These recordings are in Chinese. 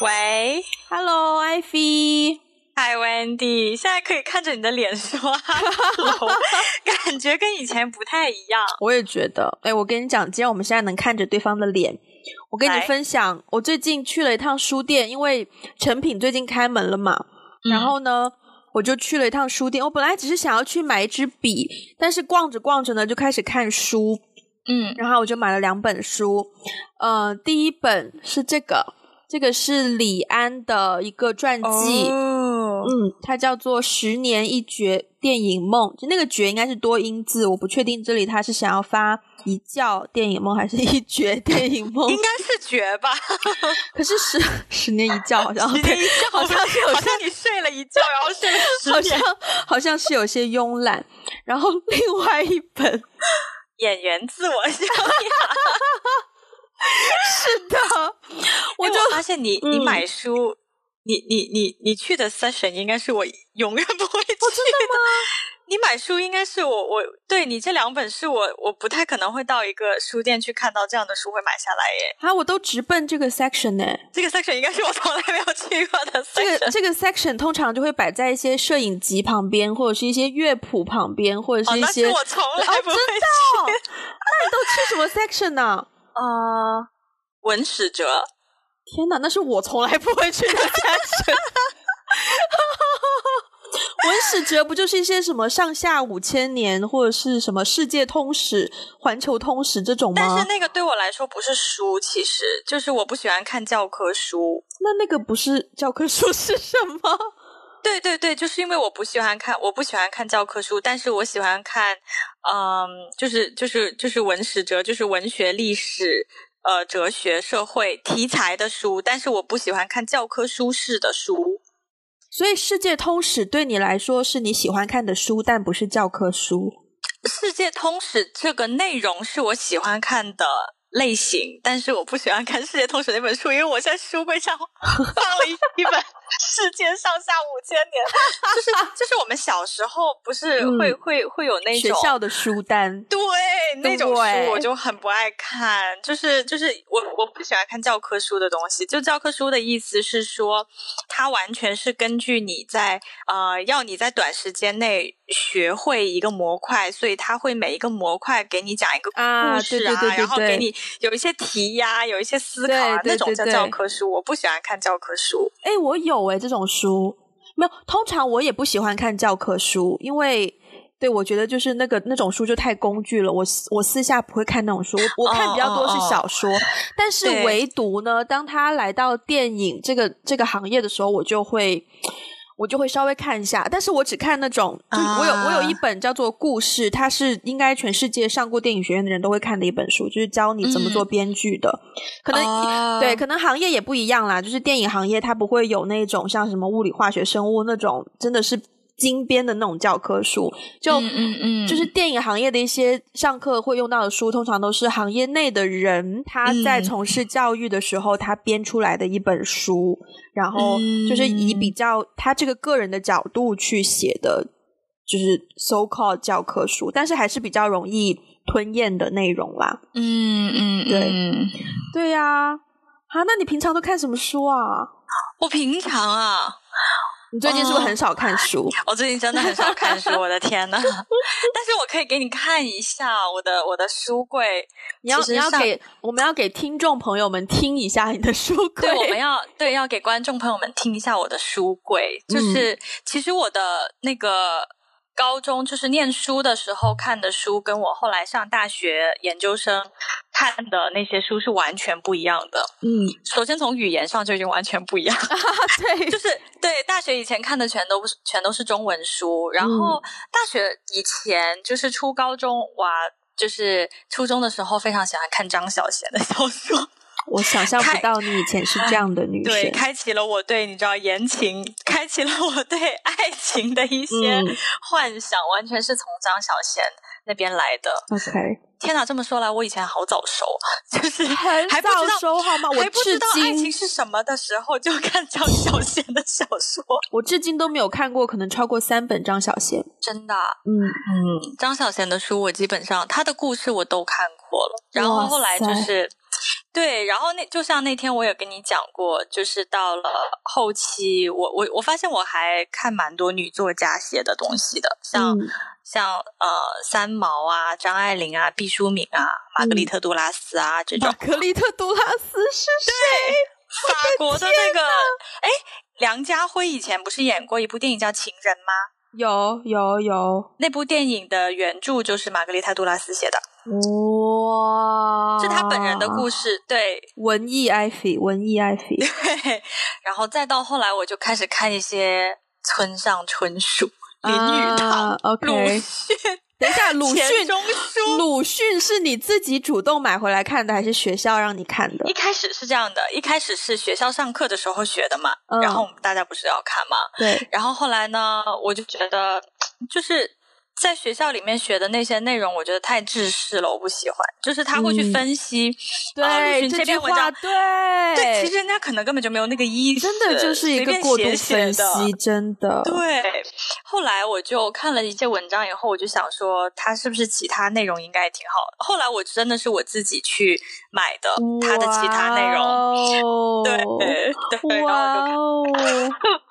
喂，Hello，艾菲，Hi Wendy，现在可以看着你的脸说，Hello，感觉跟以前不太一样。我也觉得，哎，我跟你讲，既然我们现在能看着对方的脸，我跟你分享，我最近去了一趟书店，因为成品最近开门了嘛，然后呢，我就去了一趟书店。我本来只是想要去买一支笔，但是逛着逛着呢，就开始看书。嗯，然后我就买了两本书，呃，第一本是这个，这个是李安的一个传记，嗯，它叫做《十年一觉电影梦》，就那个“觉”应该是多音字，我不确定这里他是想要发一觉电影梦还是一觉电影梦，应该是“觉”吧？可是十十年一觉好像十年一觉好像是好像你睡了一觉，然后睡了 十年，好像是有些慵懒。然后另外一本。演员自我修养，是的，我就发现你，你买书，你你你你去的 session 应该是我永远不会去的吗？你买书应该是我我对你这两本是我我不太可能会到一个书店去看到这样的书会买下来耶啊！我都直奔这个 section 呢，这个 section 应该是我从来没有去过的。这个这个 section 通常就会摆在一些摄影集旁边，或者是一些乐谱旁边，或者是一些我从来不会去。那你都去什么 section 呢？啊，文史哲。天哪，那是我从来不会去的 section。文史哲不就是一些什么上下五千年，或者是什么世界通史、环球通史这种吗？但是那个对我来说不是书，其实就是我不喜欢看教科书。那那个不是教科书是什么？对对对，就是因为我不喜欢看，我不喜欢看教科书，但是我喜欢看，嗯，就是就是就是文史哲，就是文学、历史、呃，哲学、社会题材的书，但是我不喜欢看教科书式的书。所以，世界通史对你来说是你喜欢看的书，但不是教科书。世界通史这个内容是我喜欢看的类型，但是我不喜欢看世界通史那本书，因为我在书柜上 放了一本。世界上下五千年，就是就是我们小时候不是会会会有那种学校的书单，对那种书我就很不爱看，就是就是我我不喜欢看教科书的东西。就教科书的意思是说，它完全是根据你在呃要你在短时间内学会一个模块，所以他会每一个模块给你讲一个故事啊，然后给你有一些题呀，有一些思考啊，那种叫教科书。我不喜欢看教科书。哎，我有。哎，这种书没有。通常我也不喜欢看教科书，因为对我觉得就是那个那种书就太工具了。我我私下不会看那种书，我看比较多是小说。但是唯独呢，当他来到电影这个这个行业的时候，我就会。我就会稍微看一下，但是我只看那种，就我有我有一本叫做《故事》，它是应该全世界上过电影学院的人都会看的一本书，就是教你怎么做编剧的。可能对，可能行业也不一样啦。就是电影行业它不会有那种像什么物理、化学、生物那种，真的是。精编的那种教科书，就嗯嗯，就是电影行业的一些上课会用到的书，通常都是行业内的人他在从事教育的时候他编出来的一本书，然后就是以比较他这个个人的角度去写的，就是 so called 教科书，但是还是比较容易吞咽的内容啦。嗯嗯，对。对呀，啊，那你平常都看什么书啊？我平常啊。你最近是不是很少看书？我最近真的很少看书，我的天呐！但是我可以给你看一下我的我的书柜。你要你要给我们要给听众朋友们听一下你的书柜。对，我们要对要给观众朋友们听一下我的书柜。就是其实我的那个。高中就是念书的时候看的书，跟我后来上大学研究生看的那些书是完全不一样的。嗯，首先从语言上就已经完全不一样。对，就是对大学以前看的全都是全都是中文书，然后大学以前就是初高中哇，就是初中的时候非常喜欢看张小娴的小说。我想象不到你以前是这样的女 生，对，开启了我对你知道言情，开启了我对爱情的一些幻想，完全是从张小娴那边来的。OK，天哪，这么说来，我以前好早熟，就是很早熟好吗？我不知道爱情是什么的时候就看张小娴的小说，我至今都没有看过，可能超过三本张小娴，真的。嗯嗯，张小娴的书我基本上她的故事我都看过了，然后后来就是。对，然后那就像那天我也跟你讲过，就是到了后期，我我我发现我还看蛮多女作家写的东西的，像、嗯。像呃三毛啊、张爱玲啊、毕淑敏啊、玛格丽特·杜拉斯啊、这种玛格丽特·杜拉斯是谁？法国的那个，哎，梁家辉以前不是演过一部电影叫《情人》吗？有有有，那部电影的原著就是玛格丽特·杜拉斯写的，哇，是他本人的故事。对，文艺艾菲，文艺艾菲，对，然后再到后来，我就开始看一些村上春树、林语堂、鲁迅、等一下，鲁迅，鲁迅是你自己主动买回来看的，还是学校让你看的？一？开始是这样的，一开始是学校上课的时候学的嘛，嗯。然后我们大家不是要看嘛，对，然后后来呢，我就觉得就是在学校里面学的那些内容，我觉得太制式了，我不喜欢。就是他会去嗯分析，对，迅这篇文章，对，对，其实人家可能根本就没有那个意思，真的就是一个过度写写分的析，真的，对，后来我就看了一些文章以后，我就想说，他是不是其他内容应该也挺好的。后来我真的是我自己去买的他的其他内容，对对，然哇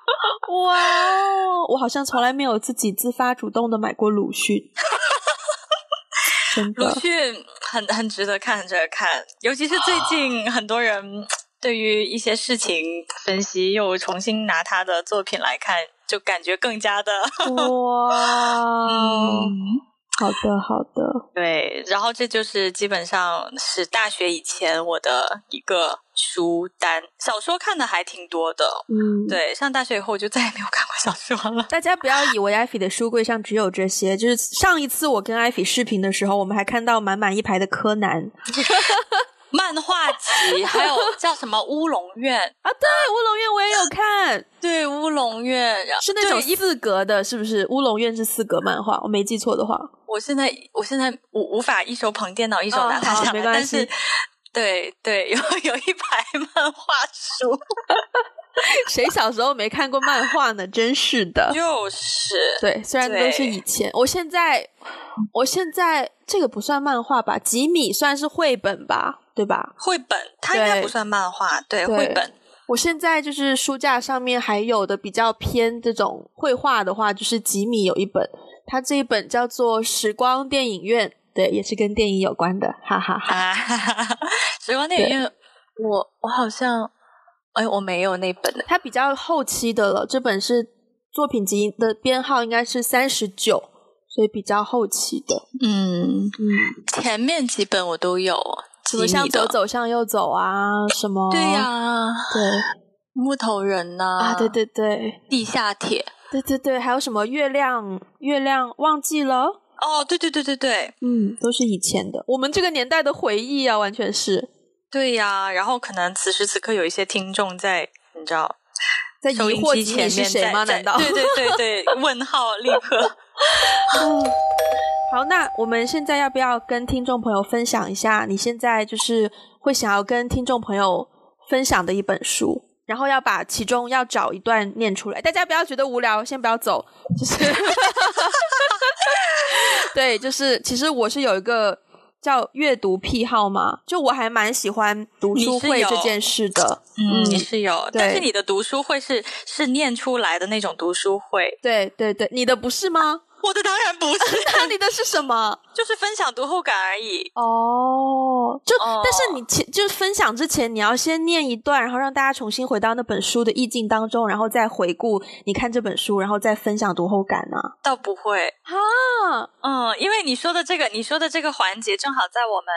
哇哦！我好像从来没有自己自发主动的买过鲁迅，真的。鲁迅很很值得看，很值得看，尤其是最近很多人对于一些事情分析，又重新拿他的作品来看，就感觉更加的哇，嗯。好的好的，对，然后这就是基本上是大学以前我的一个书单，小说看的还挺多的。嗯，。对，上大学以后我就再也没有看过小说了。大家不要以为艾菲的书柜上只有这些，就是上一次我跟艾菲视频的时候，我们还看到满满一排的柯南 漫画集，还有叫什么乌龙院？啊，对，乌龙院我也有看，对，乌龙院然后是那种。四格的，是不是？乌龙院是四格漫画，我没记错的话。我现在我现在无无法一手捧电脑，一手拿它下来，没关系但是。对对，有 有一排漫画书，谁小时候没看过漫画呢？真是的。就是对，虽然都是以前，我现在，我现在这个不算漫画吧？吉米算是绘本吧，对吧？绘本，它应该不算漫画，对对绘本。我现在就是书架上面还有的比较偏这种绘画的话，就是吉米有一本，他这一本叫做《时光电影院》，对，也是跟电影有关的，哈哈哈。啊，时光电影院，我我好像，哎，我没有那本的。它比较后期的了，这本是作品集的编号应该是三十九，所以比较后期的。嗯，嗯，前面几本我都有，什么向左走向右走啊，什么对呀、对。木头人呐、啊，对，对对。地下铁，对对对，还有什么月亮月亮忘记了，哦，对对对对对。嗯，都是以前的，我们这个年代的回忆啊，完全是。对呀、然后可能此时此刻有一些听众在，你知道，在疑惑吉米机前面是谁吗？在难道？对对对对，问号立刻。嗯好，那我们现在要不要跟听众朋友分享一下？你现在就是会想要跟听众朋友分享的一本书，然后要把其中要找一段念出来。大家不要觉得无聊，先不要走，就是 对，就是其实我是有一个叫阅读癖好吗，就我还蛮喜欢读书会这件事的。嗯，嗯。你是有，但是你的读书会是是念出来的那种读书会，对对对，你的不是吗？我的当然不是，那你的是什么？就是分享读后感而已。哦，就、哦但是你前就是分享之前，你要先念一段，然后让大家重新回到那本书的意境当中，然后再回顾你看这本书，然后再分享读后感呢、倒不会，啊。嗯，因为你说的这个，你说的这个环节，正好在我们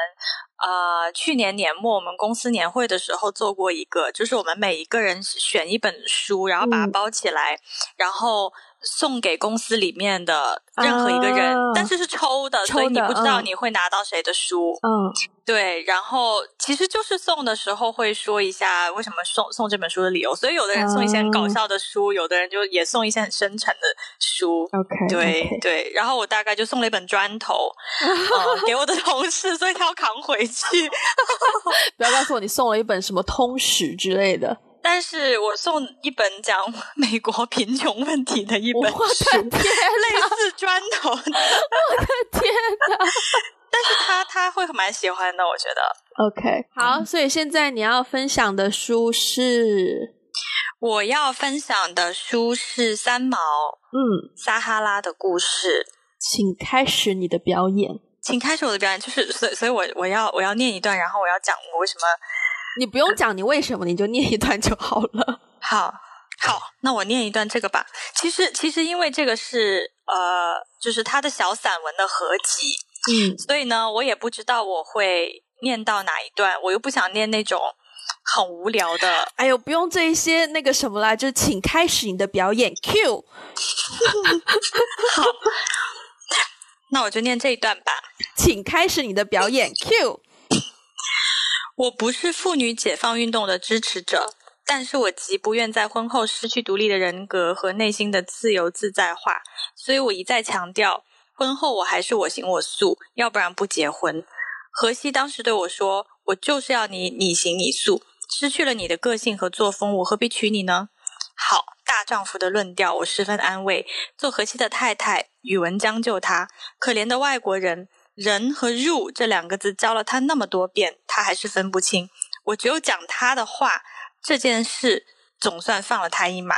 呃去年年末我们公司年会的时候做过一个，就是我们每一个人选一本书，然后把它嗯包起来，然后送给公司里面的任何一个人，啊但是是抽的，抽所以你不知道嗯你会拿到谁的书。嗯对，然后其实就是送的时候会说一下为什么送送这本书的理由，所以有的人送一些很搞哦笑的书，有的人就也送一些很深沉的书。，OK，对对，然后我大概就送了一本砖头，呃，给我的同事，所以他要扛回去。不要告诉我你送了一本什么通史之类的。但是我送一本讲 美国贫穷问题的一我的本书，天 类似砖头的。天哪！但是他他会蛮喜欢的，我觉得。OK，好，所以现在你要分享的书是，我要分享的书是三毛，嗯，撒哈拉的故事，请开始你的表演，请开始我的表演，就是所以，所以我我要我要念一段，然后我要讲我为什么，你不用讲你为什么，你就念一段就好了。好，好，那我念一段这个吧。其实，其实因为这个是呃，就是他的小散文的合集，嗯，所以呢，我也不知道我会念到哪一段，我又不想念那种很无聊的。哎呦，不用这一些那个什么啦，就请开始你的表演。Q，好，那我就念这一段吧。请开始你的表演。Q，我不是妇女解放运动的支持者。但是我极不愿在婚后失去独立的人格和内心的自由自在化，所以我一再强调，婚后我还是我行我素，要不然不结婚。荷西当时对我说：“我就是要你你行你素，失去了你的个性和作风，我何必娶你呢？”好，大丈夫的论调，我十分安慰。做荷西的太太，宇文将就他，可怜的外国人，人和入这两个字教了他那么多遍，他还是分不清。我只有讲他的话。这件事总算放了他一马。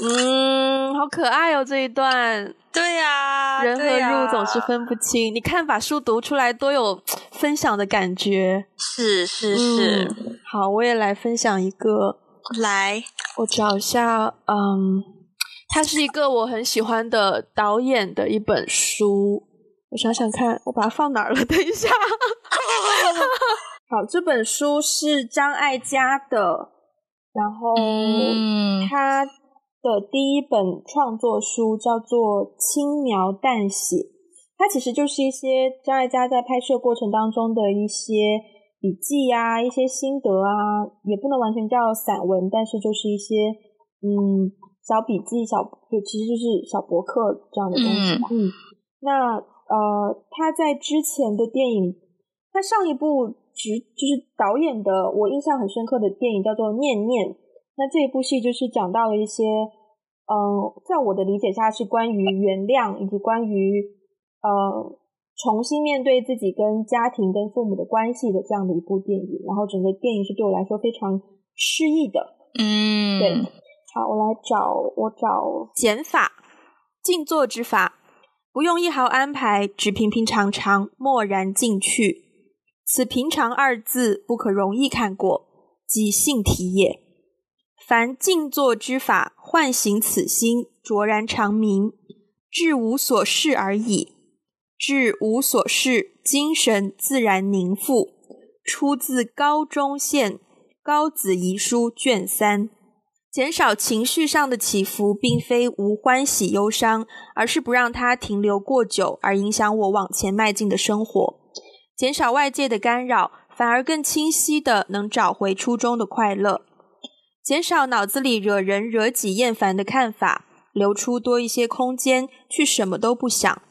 嗯，好可爱哦，这一段。对呀，人和入总是分不清。你看，把书读出来，多有分享的感觉。是是是。好，我也来分享一个。来，我找一下。嗯，它是一个我很喜欢的导演的一本书。我想想看，我把它放哪儿了？等一下。好，这本书是张艾嘉的，然后他的第一本创作书叫做《轻描淡写》，它其实就是一些张艾嘉在拍摄过程当中的一些笔记啊、一些心得啊，也不能完全叫散文，但是就是一些嗯小笔记、小就其实就是小博客这样的东西吧。嗯，那呃，他在之前的电影，他上一部。直就是导演的，我印象很深刻的电影叫做《念念》。那这一部戏就是讲到了一些，嗯，在我的理解下是关于原谅以及关于呃重新面对自己跟家庭跟父母的关系的这样的一部电影。然后整个电影是对我来说非常诗意的。嗯，对。好，我来找我找减法静坐之法，不用一毫安排，只平平常常，默然进去。此平常二字不可容易看过，即性体也。凡静坐之法，唤醒此心，卓然长明，至无所事而已。至无所事，精神自然凝复。出自高中县高子遗书卷三。减少情绪上的起伏，并非无欢喜忧伤，而是不让它停留过久，而影响我往前迈进的生活。减少外界的干扰，反而更清晰的能找回初衷的快乐。减少脑子里惹人惹己厌烦的看法，留出多一些空间去什么都不想。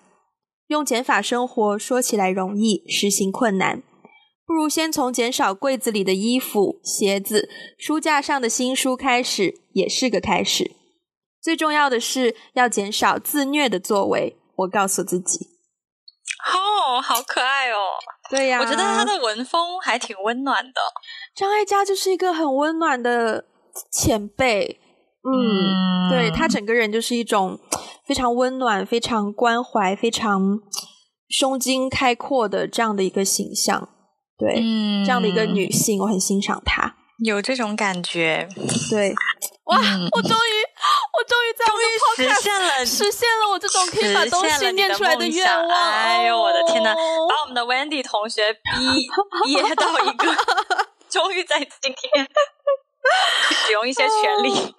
用减法生活说起来容易，实行困难。不如先从减少柜子里的衣服、鞋子、书架上的新书开始，也是个开始。最重要的是要减少自虐的作为。我告诉自己。哦，好可爱哦！对呀，我觉得他的文风还挺温暖的。张艾嘉就是一个很温暖的前辈，嗯，对他整个人就是一种非常温暖、非常关怀、非常胸襟开阔的这样的一个形象。对，这样的一个女性，我很欣赏她。有这种感觉，对，哇！我终于，我终于在终于实现了，实现了我这种可以把东西念出来的愿望。哎呦，我的天呐，把我们的 Wendy 同学逼 噎到一个，终于在今天使用一些权利，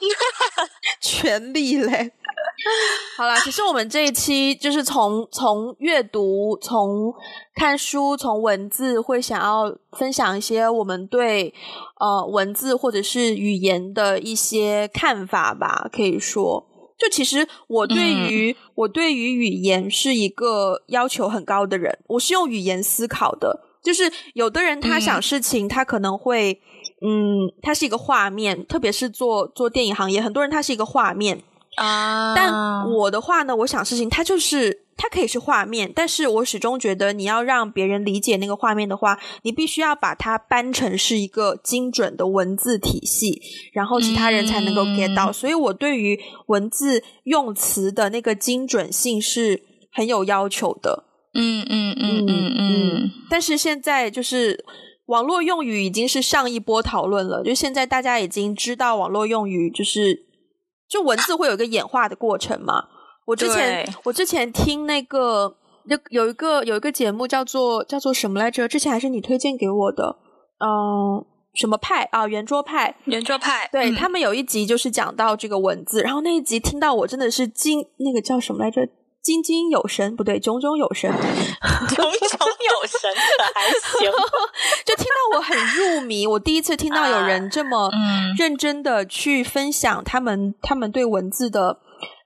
权利嘞。好啦，其实我们这一期就是从从阅读、从看书、从文字，会想要分享一些我们对呃文字或者是语言的一些看法吧。可以说，就其实我对于我对于语言是一个要求很高的人，我是用语言思考的。就是有的人他想事情，他可能会嗯，他是一个画面，特别是做做电影行业，很多人他是一个画面。啊。但我的话呢，我想事情它就是它可以是画面，但是我始终觉得你要让别人理解那个画面的话，你必须要把它搬成是一个精准的文字体系，然后其他人才能够 get 到。所以我对于文字用词的那个精准性是很有要求的。嗯嗯嗯嗯嗯。但是现在就是。网络用语已经是上一波讨论了，就现在大家已经知道网络用语就是就文字会有一个演化的过程嘛。我之前我之前听那个有有一个有一个节目叫做叫做什么来着？之前还是你推荐给我的，嗯，什么派啊？圆桌派，圆桌派，对他们有一集就是讲到这个文字，然后那一集听到我真的是惊，那个叫什么来着？津津有神不对，炯炯有神，炯炯有神还行，就听到我很入迷。我第一次听到有人这么 认真的去分享他们他们对文字的。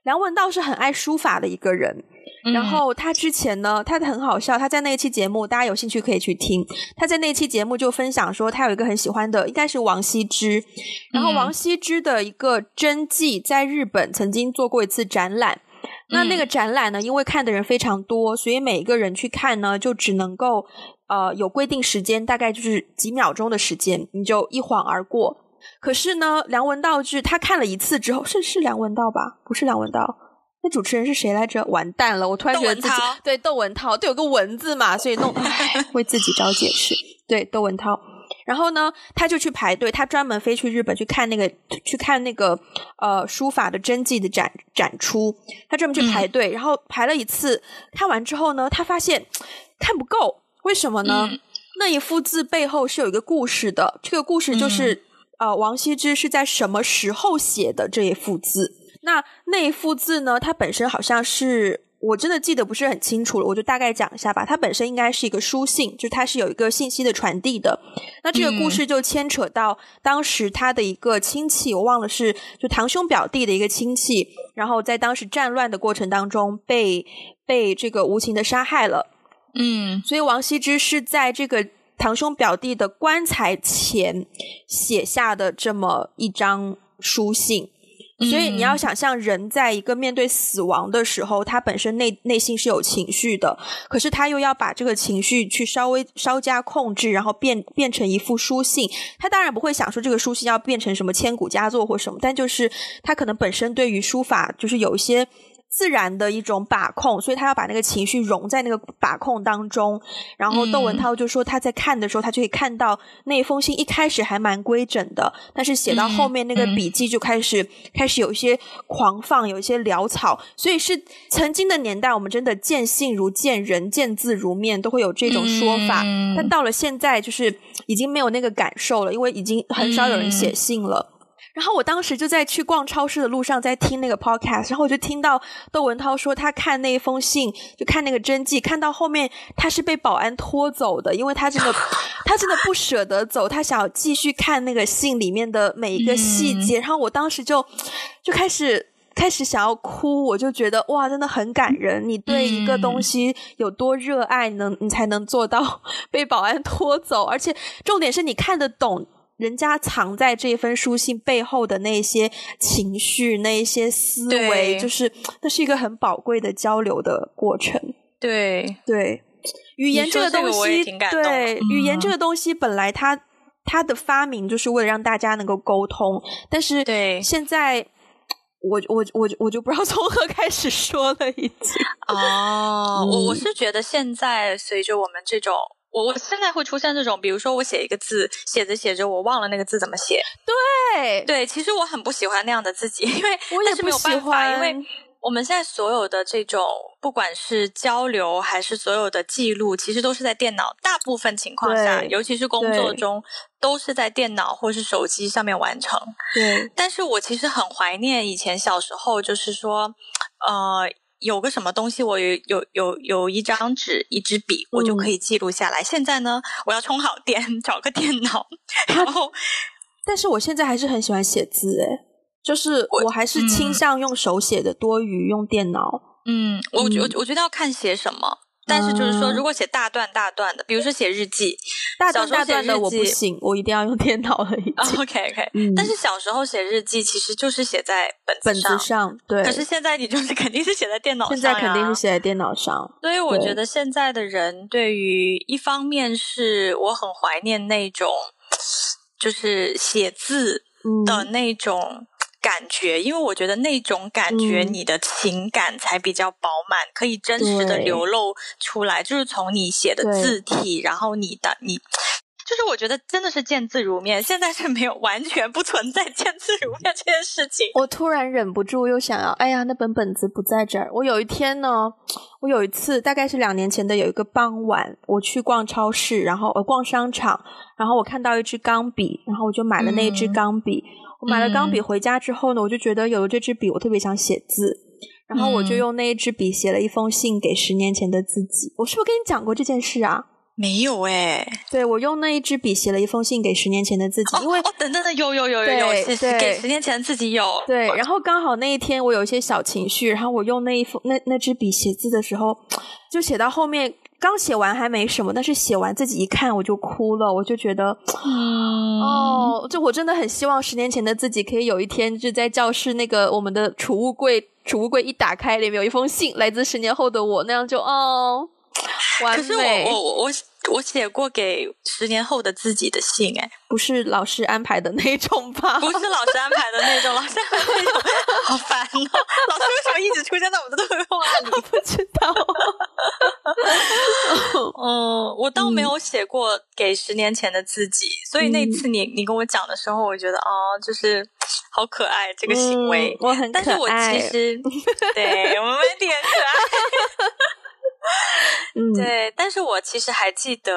梁文道是很爱书法的一个人，然后他之前呢，他很好笑。他在那一期节目，大家有兴趣可以去听。他在那期节目就分享说，他有一个很喜欢的，应该是王羲之。然后王羲之的一个真迹在日本曾经做过一次展览。那那个展览呢？因为看的人非常多，所以每一个人去看呢，就只能够呃有规定时间，大概就是几秒钟的时间，你就一晃而过。可是呢，梁文道是他看了一次之后，是是梁文道吧？不是梁文道，那主持人是谁来着？完蛋了！我突然觉得自己对窦文涛，对有个文字嘛，所以弄 为自己找解释。对窦文涛。然后呢，他就去排队，他专门飞去日本去看那个去看那个呃书法的真迹的展展出，他专门去排队，然后排了一次，看完之后呢，他发现看不够，为什么呢？那一幅字背后是有一个故事的，这个故事就是呃王羲之是在什么时候写的这一幅字？那那一幅字呢，它本身好像是。我真的记得不是很清楚了，我就大概讲一下吧。它本身应该是一个书信，就它是有一个信息的传递的。那这个故事就牵扯到当时他的一个亲戚，我忘了是就堂兄表弟的一个亲戚，然后在当时战乱的过程当中被被这个无情的杀害了。嗯，所以王羲之是在这个堂兄表弟的棺材前写下的这么一张书信。所以你要想象，人在一个面对死亡的时候，他本身内内心是有情绪的，可是他又要把这个情绪去稍微稍加控制，然后变变成一副书信。他当然不会想说这个书信要变成什么千古佳作或什么，但就是他可能本身对于书法就是有一些。自然的一种把控，所以他要把那个情绪融在那个把控当中。然后窦文涛就说他在看的时候，他就可以看到那封信一开始还蛮规整的，但是写到后面那个笔记就开始开始有一些狂放，有一些潦草。所以是曾经的年代，我们真的见信如见人，见字如面，都会有这种说法。但到了现在，就是已经没有那个感受了，因为已经很少有人写信了。然后我当时就在去逛超市的路上，在听那个 podcast，然后我就听到窦文涛说他看那一封信，就看那个真迹，看到后面他是被保安拖走的，因为他真的 他真的不舍得走，他想要继续看那个信里面的每一个细节。然后我当时就就开始开始想要哭，我就觉得哇，真的很感人。你对一个东西有多热爱，能你才能做到 被保安拖走，而且重点是你看得懂。人家藏在这封书信背后的那些情绪、那一些思维，就是那是一个很宝贵的交流的过程。对。对，语言这个东西，对语言这个东西，本来它它的发明就是为了让大家能够沟通，但是对。现在我我我我就不知道从何开始说了，已经。哦，我我是觉得现在随着我们这种。我我现在会出现这种，比如说我写一个字，写着写着我忘了那个字怎么写。对对，其实我很不喜欢那样的自己，因为我也是没有办法，因为我们现在所有的这种，不管是交流还是所有的记录，其实都是在电脑，大部分情况下，尤其是工作中，都是在电脑或是手机上面完成。对，但是我其实很怀念以前小时候，就是说，呃。有个什么东西，我有有有有一张纸，一支笔，我就可以记录下来。现在呢，我要充好电，找个电脑，然后，但是我现在还是很喜欢写字，诶，就是我还是倾向用手写的多于用电脑。嗯，我我我觉得要看写什么。但是就是说，如果写大段大段的，比如说写日记，大段大段的我不行，我一定要用电脑了。OK OK，但是小时候写日记其实就是写在本本子上，对。可是现在你就是肯定是写在电脑上，现在肯定是写在电脑上。所以我觉得现在的人对于一方面是我很怀念那种，就是写字的那种。感觉，因为我觉得那种感觉，你的情感才比较饱满，可以真实的流露出来。就是从你写的字体，然后你的你，就是我觉得真的是见字如面。现在是没有完全不存在见字如面这件事情。我突然忍不住又想要，哎呀，那本本子不在这儿。我有一天呢，我有一次大概是两年前的有一个傍晚，我去逛超市，然后我逛商场，然后我看到一支钢笔，然后我就买了那支钢笔。买了钢笔回家之后呢，我就觉得有了这支笔，我特别想写字，然后我就用那一支笔写了一封信给十年前的自己。我是不是跟你讲过这件事啊？没有哎。对，我用那一支笔写了一封信给十年前的自己，因为哦，等等等，有有有有有，给十年前的自己有。对，然后刚好那一天我有一些小情绪，然后我用那一封那那支笔写字的时候，就写到后面。刚写完还没什么，但是写完自己一看我就哭了，我就觉得，嗯。哦，就我真的很希望十年前的自己可以有一天就在教室那个我们的储物柜，储物柜一打开里面有一封信，来自十年后的我，那样就哦，完美。我我我。我写过给十年后的自己的信，哎，不是老师安排的那种吧？不是老师安排的那种，老师安排那种，好烦哦！老师为什么一直出现在我们的对话里？不知道。嗯，我倒没有写过给十年前的自己，所以那次你你跟我讲的时候，我觉得哦，就是好可爱这个行为，我很可爱。但是我其实对我们有点可爱。对，但是我其实还记得，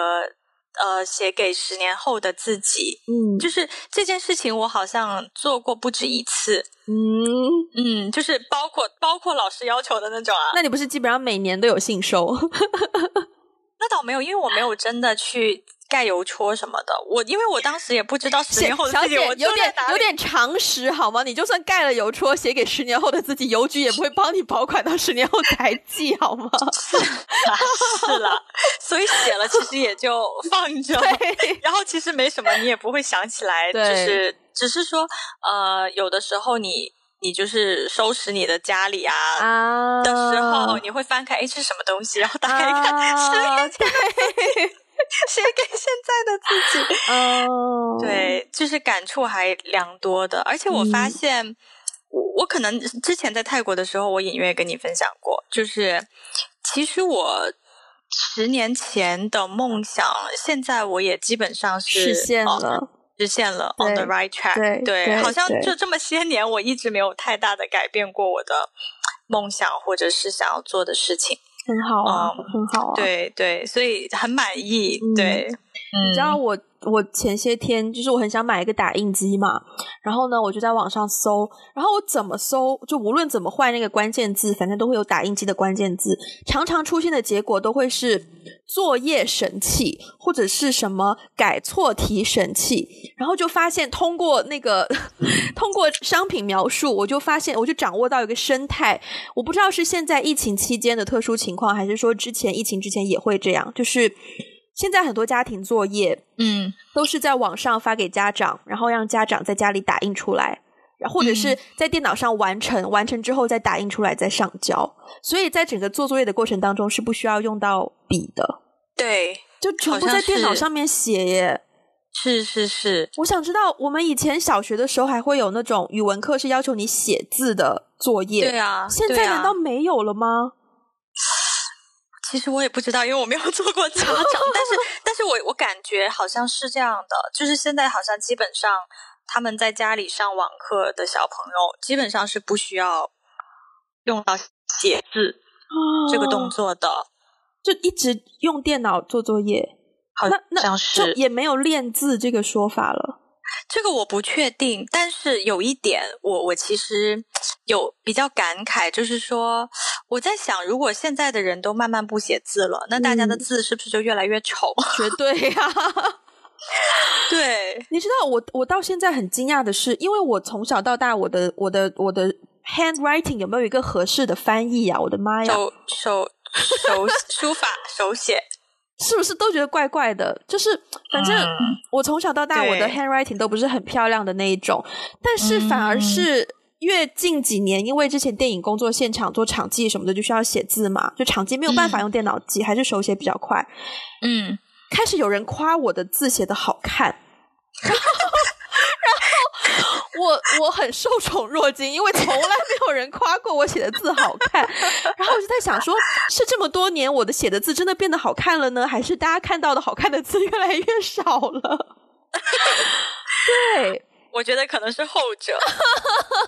呃，写给十年后的自己，嗯，就是这件事情，我好像做过不止一次，嗯嗯，就是包括包括老师要求的那种啊。那你不是基本上每年都有信收？那倒没有，因为我没有真的去。盖邮戳什么的，我因为我当时也不知道十年后的自己，我有点有点常识好吗？你就算盖了邮戳，写给十年后的自己，邮局也不会帮你保管到十年后才寄好吗？是啦，所以写了其实也就放着，然后其实没什么，你也不会想起来，就是只是说呃，有的时候你你就是收拾你的家里啊的时候，你会翻开，哎，是什么东西？然后打开一看，十年前。写给现在的自己，哦，对，就是感触还良多的。而且我发现，我我可能之前在泰国的时候，我隐约跟你分享过，就是其实我十年前的梦想，现在我也基本上是实现了，实现了，on the right track。对，好像就这么些年，我一直没有太大的改变过我的梦想，或者是想要做的事情。很好啊，很好啊，对对，所以很满意，对。你知道我我前些天就是我很想买一个打印机嘛，然后呢我就在网上搜，然后我怎么搜就无论怎么换那个关键字，反正都会有打印机的关键字，常常出现的结果都会是作业神器或者是什么改错题神器，然后就发现通过那个 通过商品描述，我就发现我就掌握到一个生态，我不知道是现在疫情期间的特殊情况，还是说之前疫情之前也会这样，就是。现在很多家庭作业，嗯，都是在网上发给家长，然后让家长在家里打印出来，或者是在电脑上完成，完成之后再打印出来再上交。所以在整个做作业的过程当中是不需要用到笔的，对，就全部在电脑上面写耶。是是是，我想知道，我们以前小学的时候还会有那种语文课是要求你写字的作业，对啊，现在难道没有了吗？其实我也不知道，因为我没有做过家长。但是，但是我我感觉好像是这样的，就是现在好像基本上他们在家里上网课的小朋友，基本上是不需要用到写字这个动作的，就一直用电脑做作业。好，那像是也没有练字这个说法了。这个我不确定，但是有一点，我我其实有比较感慨，就是说我在想，如果现在的人都慢慢不写字了，那大家的字是不是就越来越丑？绝对呀！对，你知道我我到现在很惊讶的是，因为我从小到大，我的我的我的 handwriting 有没有一个合适的翻译啊？我的妈呀！手手手书法手写，是不是都觉得怪怪的？就是反正我从小到大我的 handwriting 都不是很漂亮的那一种，但是反而是越近几年，因为之前电影工作现场做场记什么的就需要写字嘛，就场记没有办法用电脑记，还是手写比较快。嗯，开始有人夸我的字写的好看。我我很受宠若惊，因为从来没有人夸过我写的字好看。然后我就在想，说是这么多年我的写的字真的变得好看了呢，还是大家看到的好看的字越来越少了？对，我觉得可能是后者，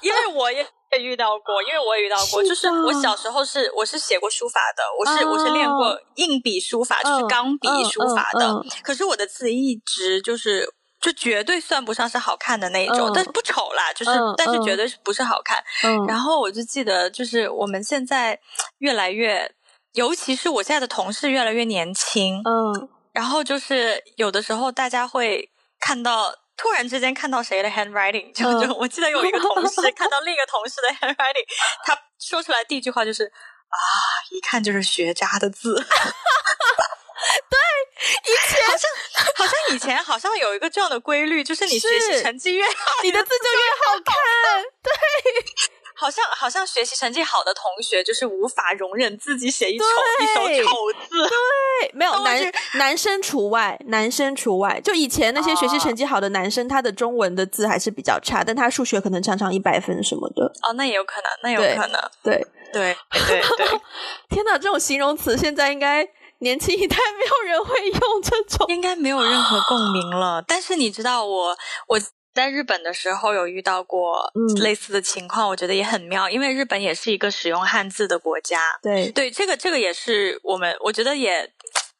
因为我也遇到过，因为我也遇到过，就是我小时候是我是写过书法的，我是我是练过硬笔书法，就是钢笔书法的，可是我的字一直就是。就绝对算不上是好看的那一种，但是不丑啦，就是但是绝对是不是好看。然后我就记得，就是我们现在越来越，尤其是我现在的同事越来越年轻。嗯，然后就是有的时候大家会看到，突然之间看到谁的 handwriting，就就我记得有一个同事 看到另一个同事的 handwriting，他说出来第一句话就是啊，一看就是学渣的字。对，以前好像好像以前好像有一个这样的规律，就是你学习成绩越好，你的字就越好看。对，好像好像学习成绩好的同学，就是无法容忍自己写一丑一手丑字。对，没有 男男生除外，男生除外。就以前那些学习成绩好的男生，他的中文的字还是比较差，但他数学可能常常一百分什么的。哦，那也有可能，那有可能。对对对对，天哪，这种形容词现在应该。年轻一代没有人会用这种，应该没有任何共鸣了。但是你知道，我我在日本的时候有遇到过类似的情况，我觉得也很妙，因为日本也是一个使用汉字的国家。对对，这个这个也是我们，我觉得也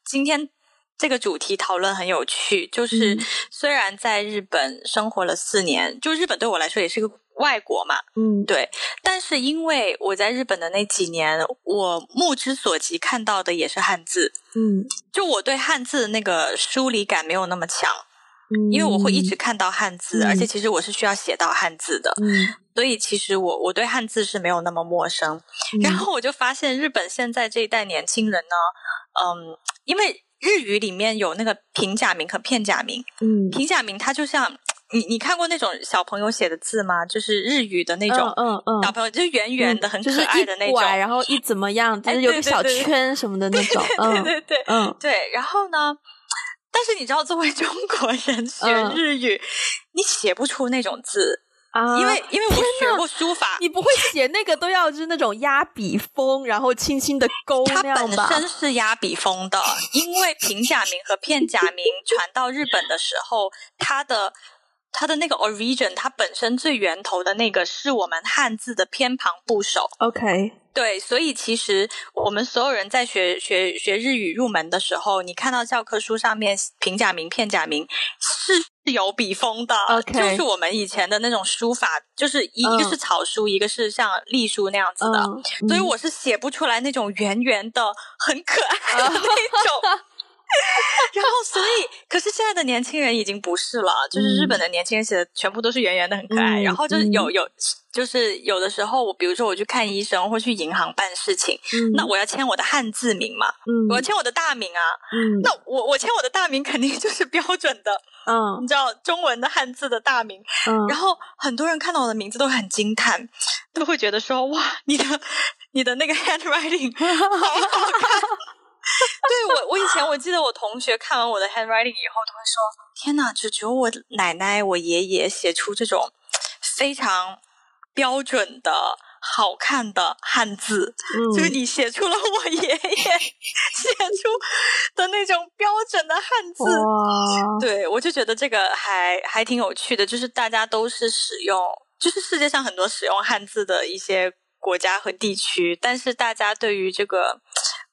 今天这个主题讨论很有趣。就是虽然在日本生活了四年，就日本对我来说也是个。外国嘛，嗯，对，但是因为我在日本的那几年，我目之所及看到的也是汉字，嗯，就我对汉字的那个疏离感没有那么强，嗯，因为我会一直。看到汉字，而且其实我是需要写到汉字的，嗯，所以其实我我对汉字是没有那么陌生。然后我就发现日本现在这一代年轻人呢，嗯，因为日语里面有那个平假名和片假名，嗯，平假名它就像。你你看过那种小朋友写的字吗？就是日语的那种，嗯嗯，小朋友就是圆圆的，很可爱的那种，然后一怎么样，就是有个小圈什么的那种，对对对，嗯对。然后呢，但是你知道，作为中国人学日语，你写不出那种字啊，因为因为我学过书法，你不会写那个都要就是那种压笔锋，然后轻轻的勾它本身是压笔锋的，因为平假名和片假名传到日本的时候，它的。它的那个 origin，它本身最源头的那个是我们汉字的偏旁部首。OK，对，所以其实我们所有人在学学学日语入门的时候，你看到教科书上面平假名、片假名是有笔锋的。OK，就是我们以前的那种书法，就是一个是草书，一个是像隶书那样子的。所以我是写不出来那种圆圆的、很可爱的那种。然后，所以，可是现在的年轻人已经不是了，就是日本的年轻人写的全部都是圆圆的，很可爱。然后就是有有，就是有的时候，我比如说我去看医生或去银行办事情，那我要签我的汉字名嘛，我要签我的大名啊，那我我签我的大名肯定就是标准的，嗯，你知道中文的汉字的大名。然后很多人看到我的名字都很惊叹，都会觉得说哇，你的你的那个 handwriting 好好看。对我，我以前我记得我同学看完我的 handwriting 以后，都会说：“天哪，只有我奶奶、我爷爷写出这种非常标准的好看的汉字，就是你写出了我爷爷 写出的那种标准的汉字。”对，我就觉得这个还还挺有趣的，就是大家都是使用，就是世界上很多使用汉字的一些国家和地区，但是大家对于这个。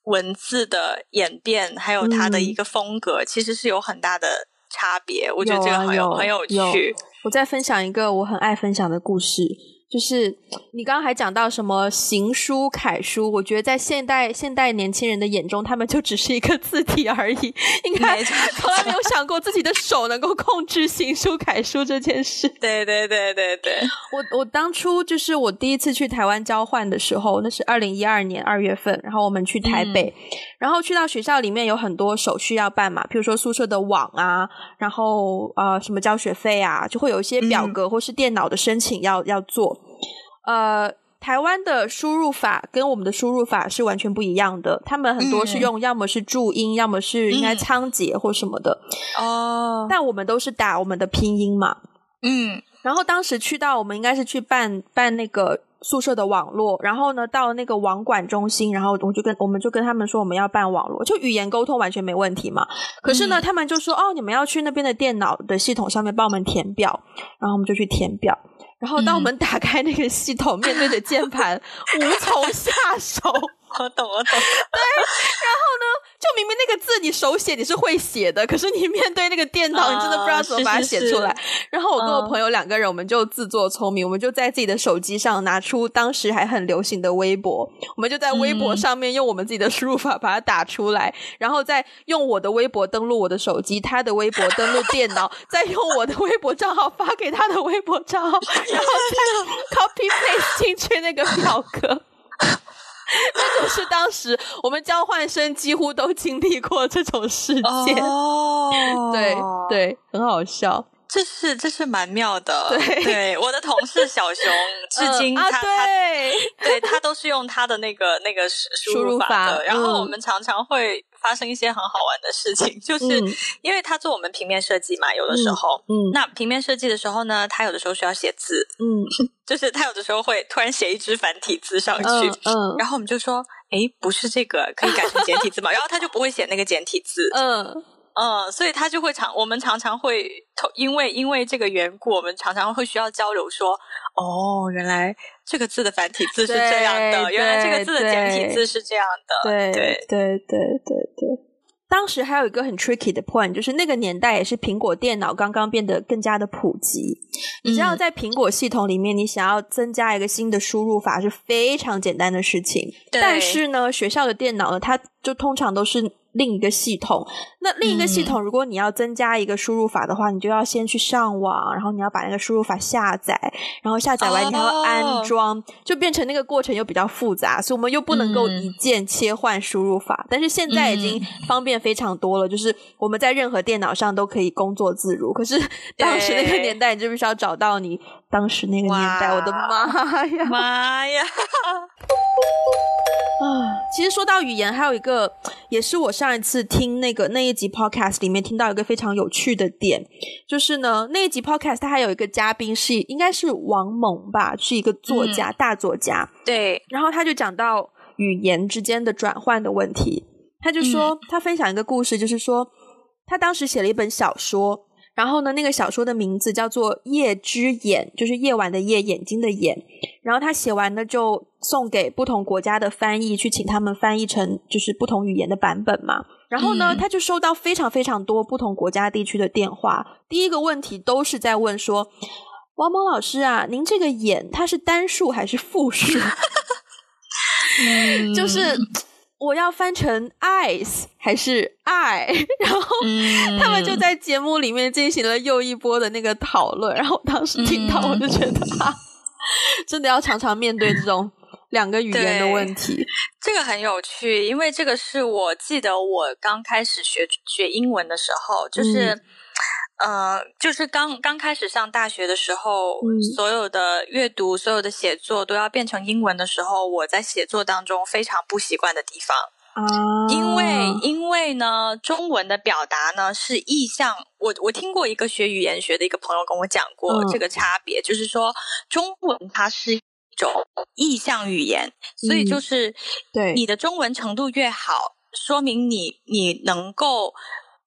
文字的演变，还有它的一个风格，其实是有很大的差别。我觉得这个很有很有趣。我再分享一个我很爱分享的故事，就是你刚刚还讲到什么行书、楷书，我觉得在现代现代年轻人的眼中，他们就只是一个字体而已，应该从来没有想过自己的手能够控制行书、楷书这件事。对对对对对，我我当初就是我第一次去台湾交换的时候，那是二零一二年二月份，然后我们去台北，然后去到学校里面有很多手续要办嘛，比如说宿舍的网啊，然后呃什么交学费啊，就会有一些表格或是电脑的申请要要做。呃，台湾的输入法跟我们的输入法是完全不一样的。他们很多是用要么是注音，要么是应该仓颉或什么的。哦，但我们都是打我们的拼音嘛。嗯，然后当时去到我们应该是去办办那个宿舍的网络，然后呢到那个网管中心，然后我就跟我们就跟他们说我们要办网络，就语言沟通完全没问题嘛。可是呢，他们就说哦，你们要去那边的电脑的系统上面帮我们填表，然后我们就去填表。然后，当我们打开那个系统，面对着键盘，无从下手。我懂，我懂。对，然后呢，就明明那个字你手写你是会写的，可是你面对那个电脑，你真的不知道怎么把它写出来。然后我跟我朋友两个人，我们就自作聪明，我们就在自己的手机上拿出当时还很流行的微博，我们就在微博上面用我们自己的输入法把它打出来，然后再用我的微博登录我的手机，他的微博登录电脑，再用我的微博账号发给他的微博账号，然后再 copy paste 进去那个表格。是当时我们交换生几乎都经历过这种事件，哦，对对，很好笑，这是这是蛮妙的。对，对，我的同事小熊，至今他他对。他都是用他的那个那个输入法的，然后我们常常会。发生一些很好玩的事情，就是因为他做我们平面设计嘛，有的时候，嗯，那平面设计的时候呢，他有的时候需要写字，嗯，就是他有的时候会突然写一只繁体字上去，嗯，然后我们就说，哎，不是这个，可以改成简体字嘛？然后他就不会写那个简体字，嗯嗯，所以他就会常，我们常常会，因为因为这个缘故，我们常常会需要交流说，哦，原来。这个字的繁体字是这样的，原来这个字的简体字是这样的。对对对对对对。当时还有一个很 tricky 的 point，就是那个年代也是苹果电脑刚刚变得更加的普及。你知道，在苹果系统里面，你想要增加一个新的输入法是非常简单的事情。但是呢，学校的电脑呢，它就通常都是。另一个系统，那另一个系统，如果你要增加一个输入法的话，你就要先去上网，然后你要把那个输入法下载，然后下载完你还要安装，就变成那个过程又比较复杂，所以我们又不能够一键切换输入法。但是现在已经方便非常多了，就是我们在任何电脑上都可以工作自如。可是当时那个年代，你就必须要找到你当时那个年代，我的妈呀，妈呀！啊，其实说到语言，还有一个，也是我上一次听那个那一集 podcast 里面听到一个非常有趣的点，就是呢，那一集 podcast 它还有一个嘉宾是应该是王蒙吧，是一个作家，大作家。对，然后他就讲到语言之间的转换的问题，他就说他分享一个故事，就是说他当时写了一本小说。然后呢，那个小说的名字叫做《夜之眼》，就是夜晚的夜，眼睛的眼。然后他写完呢，就送给不同国家的翻译，去请他们翻译成就是不同语言的版本嘛。然后呢，他就收到非常非常多不同国家地区的电话。第一个问题都是在问说：“王蒙老师啊，您这个眼它是单数还是复数？” 就是。我要翻成 eyes 还是 I，？然后他们就在节目里面进行了又一波的那个讨论。然后我当时听到，我就觉得啊，真的要常常面对这种两个语言的问题。这个很有趣，因为这个是我记得我刚开始学学英文的时候，就是。呃，就是刚刚开始上大学的时候，所有的阅读、所有的写作都要变成英文的时候，我在写作当中非常不习惯的地方啊，因为因为呢，中文的表达呢是意象。我我听过一个学语言学的一个朋友跟我讲过这个差别，就是说中文它是一种意象语言，所以就是对你的中文程度越好，说明你你能够。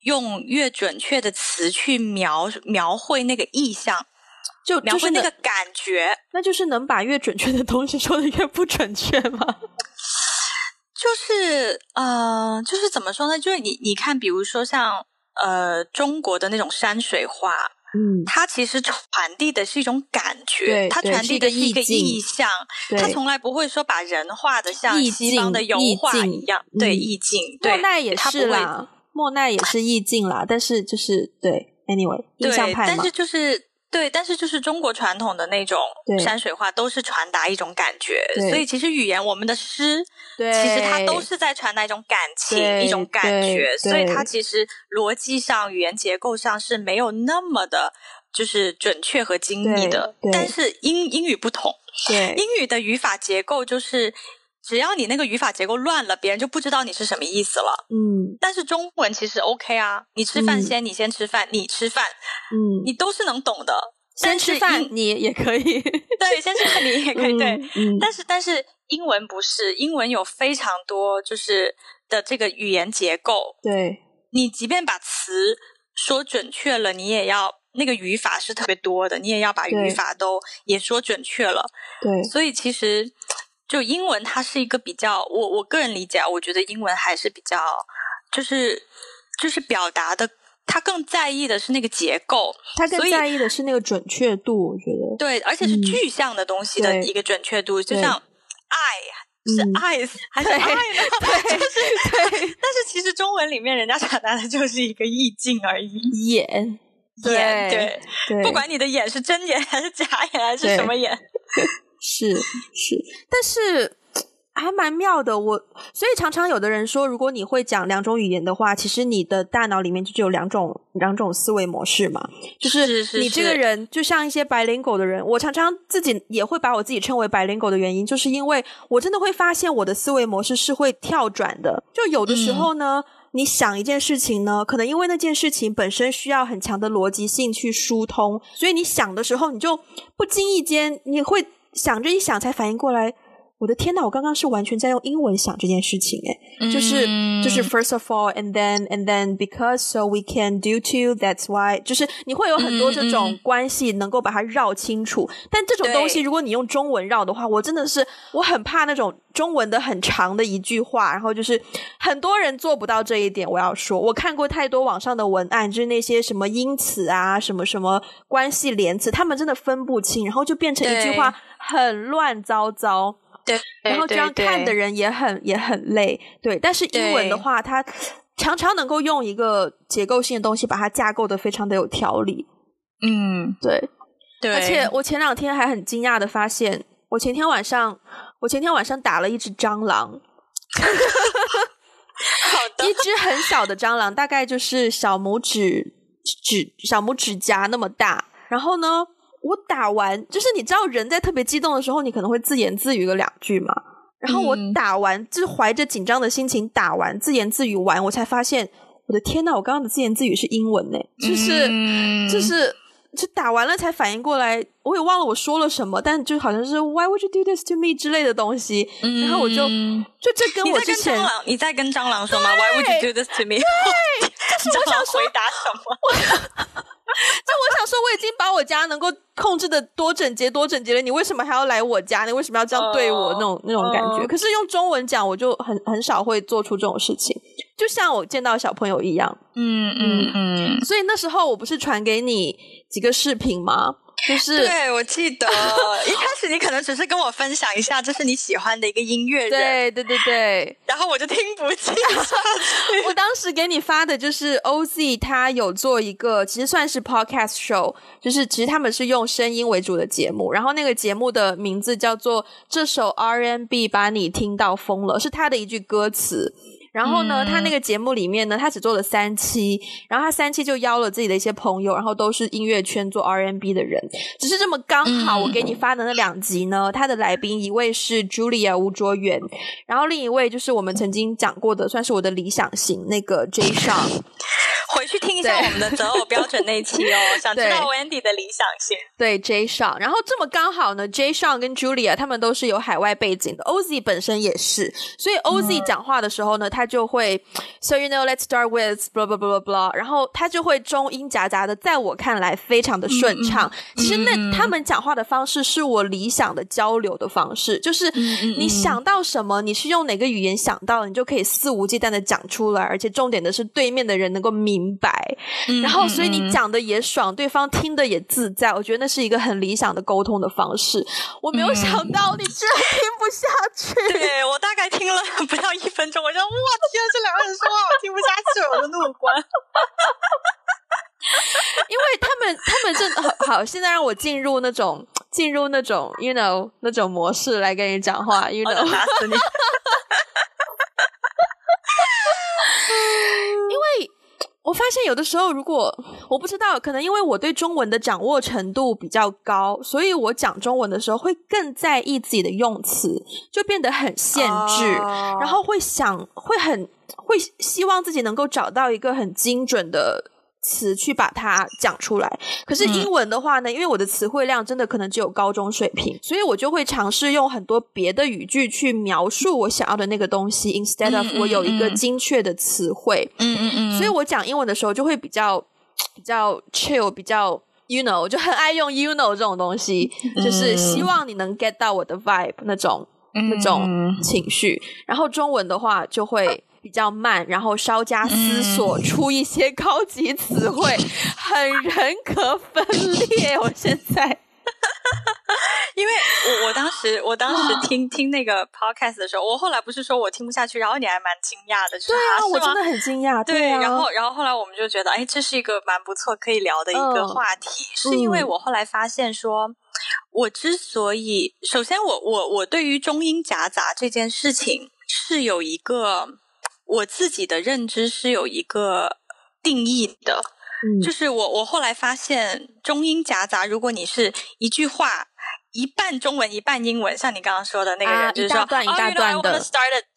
用越准确的词去描描绘那个意象，就描绘那个感觉，那就是能把越准确的东西说的越不准确吗？就是呃，就是怎么说呢？就是你你看，比如说像呃中国的那种山水画，嗯，它其实传递的是一种感觉，它传递的是一个意象，它从来不会说把人画的像西方的油画一样，嗯对意境。对莫奈也是啦，莫奈也是意境啦，但是就是对，anyway，印象对，派嘛但是，就是对，但是就是中国传统的那种山水画，都是传达一种感觉。所以其实语言，我们的诗，对，其实它都是在传达一种感情、一种感觉。所以它其实逻辑上、语言结构上是没有那么的，就是准确和精密的但是英英语不同，对英语的语法结构就是。只要你那个语法结构乱了，别人就不知道你是什么意思了。嗯但是中文其实 OK 啊，你吃饭嗯先，你先吃饭，你吃饭，嗯，你都是能懂的。先吃饭你也可以，对，先吃饭你也可以、对。嗯，但是但是英文不是，英文有非常多就是的这个语言结构，对你即便把词说准确了，你也要那个语法是特别多的，你也要把语法都也说准确了。对所以其实就英文它是一个比较，我我个人理解啊，我觉得英文还是比较就是就是表达的，他更在意的是那个结构，他更在意的是那个准确度，我觉得，对，而且是嗯具象的东西的一个准确度，就像爱是嗯爱还是对爱呢？对对，但是其实中文里面人家传达的就是一个意境而已，眼，眼对，不管你的眼是真眼还是假眼还是什么眼，是是，但是还蛮妙的。我所以常常有的人说，如果你会讲两种语言的话，其实你的大脑里面就只有两种两种思维模式嘛。就是是你这个人，就像一些白领狗的人，我常常自己也会把我自己称为白领狗的原因，就是因为我真的会发现我的思维模式是会跳转的。就有的时候呢。你想一件事情呢，可能因为那件事情本身需要很强的逻辑性去疏通，所以你想的时候，你就不经意间你会想着一想才反应过来，我的天呐，我刚刚是完全在用英文想这件事情，诶，就是嗯就是 first of all and then and then because so we can do to that's why，就是你会有很多这嗯种关系能够把它绕清楚，但这种东西如果你用中文绕的话，我真的是我很怕那种中文的很长的一句话，然后就是很多人做不到这一点。我要说，我看过太多网上的文案，就是那些什么因此啊，什么什么关系连词，他们真的分不清，然后就变成一句话很乱糟糟。对，然后这样看的人也很也很累，对。但是英文的话，它常常能够用一个结构性的东西把它架构的非常的有条理，嗯，对。对，而且我前两天还很惊讶的发现，我前天晚上我前天晚上打了一只蟑螂，好的 一只很小的蟑螂，大概就是小拇指指小拇指甲那么大。然后呢，我打完，就是你知道人在特别激动的时候，你可能会自言自语个两句嘛。然后我嗯打完，就是怀着紧张的心情打完，自言自语完，我才发现，我的天呐，我刚刚的自言自语是英文呢，就是、嗯就是就打完了才反应过来，我也忘了我说了什么，但就好像是 Why would you do this to me 之类的东西，然后我就嗯就这跟你在跟我之前蟑螂，你在跟蟑螂说吗？Why would you do this to me？对，这是我想说回答什么？就我想说，我已经把我家能够控制的多整洁多整洁了，你为什么还要来我家？你为什么要这样对我？哦那种那种感觉。哦可是用中文讲，我就很很少会做出这种事情，就像我见到小朋友一样。嗯嗯嗯，所以那时候我不是传给你几个视频吗？就是对，我记得 一开始你可能只是跟我分享一下，这是你喜欢的一个音乐人，对对对对，然后我就听不进下去。我当时给你发的就是 OZ，他有做一个其实算是 podcast show，就是其实他们是用声音为主的节目，然后那个节目的名字叫做《这首 RNB 把你听到疯了》，是他的一句歌词。然后呢，嗯他那个节目里面呢，他只做了三期，然后他三期就邀了自己的一些朋友，然后都是音乐圈做 R&B 的人。只是这么刚好，嗯我给你发的那两集呢，他的来宾一位是 Julia 吴卓源，然后另一位就是我们曾经讲过的，算是我的理想型那个 J 上。回去听一下我们的择偶标准那一期哦，想知道 Wendy 的理想型。对 J 上，然后这么刚好呢，J 上跟 Julia 他们都是有海外背景的，OZ 本身也是，所以 OZ 讲话的时候呢，他就会 So you know, let's start with blah blah blah blah blah，然后他就会中英夹杂的，在我看来非常的顺畅。其实那他们讲话的方式是我理想的交流的方式，就是你想到什么，你是用哪个语言想到，你就可以肆无忌惮的讲出来，而且重点的是对面的人能够明白，然后所以你讲的也爽，对方听的也自在。我觉得那是一个很理想的沟通的方式。我没有想到你居然听不下去。对我大概听了不到一分钟，我就哇天，这两个人说话我听不下去，我就怒关。因为他们他们正好好，现在让我进入那种进入那种 you know 那种模式来跟你讲话，you know 打死你。因为我发现有的时候，如果我不知道，可能因为我对中文的掌握程度比较高，所以我讲中文的时候会更在意自己的用词，就变得很限制，然后会想会很会希望自己能够找到一个很精准的。词去把它讲出来，可是英文的话呢，因为我的词汇量真的可能只有高中水平，所以我就会尝试用很多别的语句去描述我想要的那个东西，instead of 我有一个精确的词汇。嗯嗯嗯。所以我讲英文的时候就会比较比较 chill，比较 you know，我就很爱用 you know 这种东西，就是希望你能 get 到我的 vibe 那种那种情绪。然后中文的话就会。比较慢，然后稍加思索出一些高级词汇，很人格分裂。我现在，因为我我当时我当时听听那个 podcast 的时候，我后来不是说我听不下去，然后你还蛮惊讶的，对啊，我真的很惊讶，对。然后然后后来我们就觉得，哎，这是一个蛮不错可以聊的一个话题，是因为我后来发现说，我之所以首先我我我对于中英夹杂这件事情是有一个。我自己的认知是有一个定义的，就是我我后来发现中英夹杂，如果你是一句话一半中文一半英文，像你刚刚说的那个人，就是说，哦，一大段的